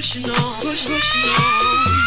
pushing on, push, pushing on.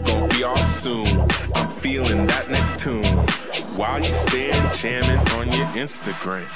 gonna be off soon. I'm feeling that next tune while you stand jamming on your Instagram.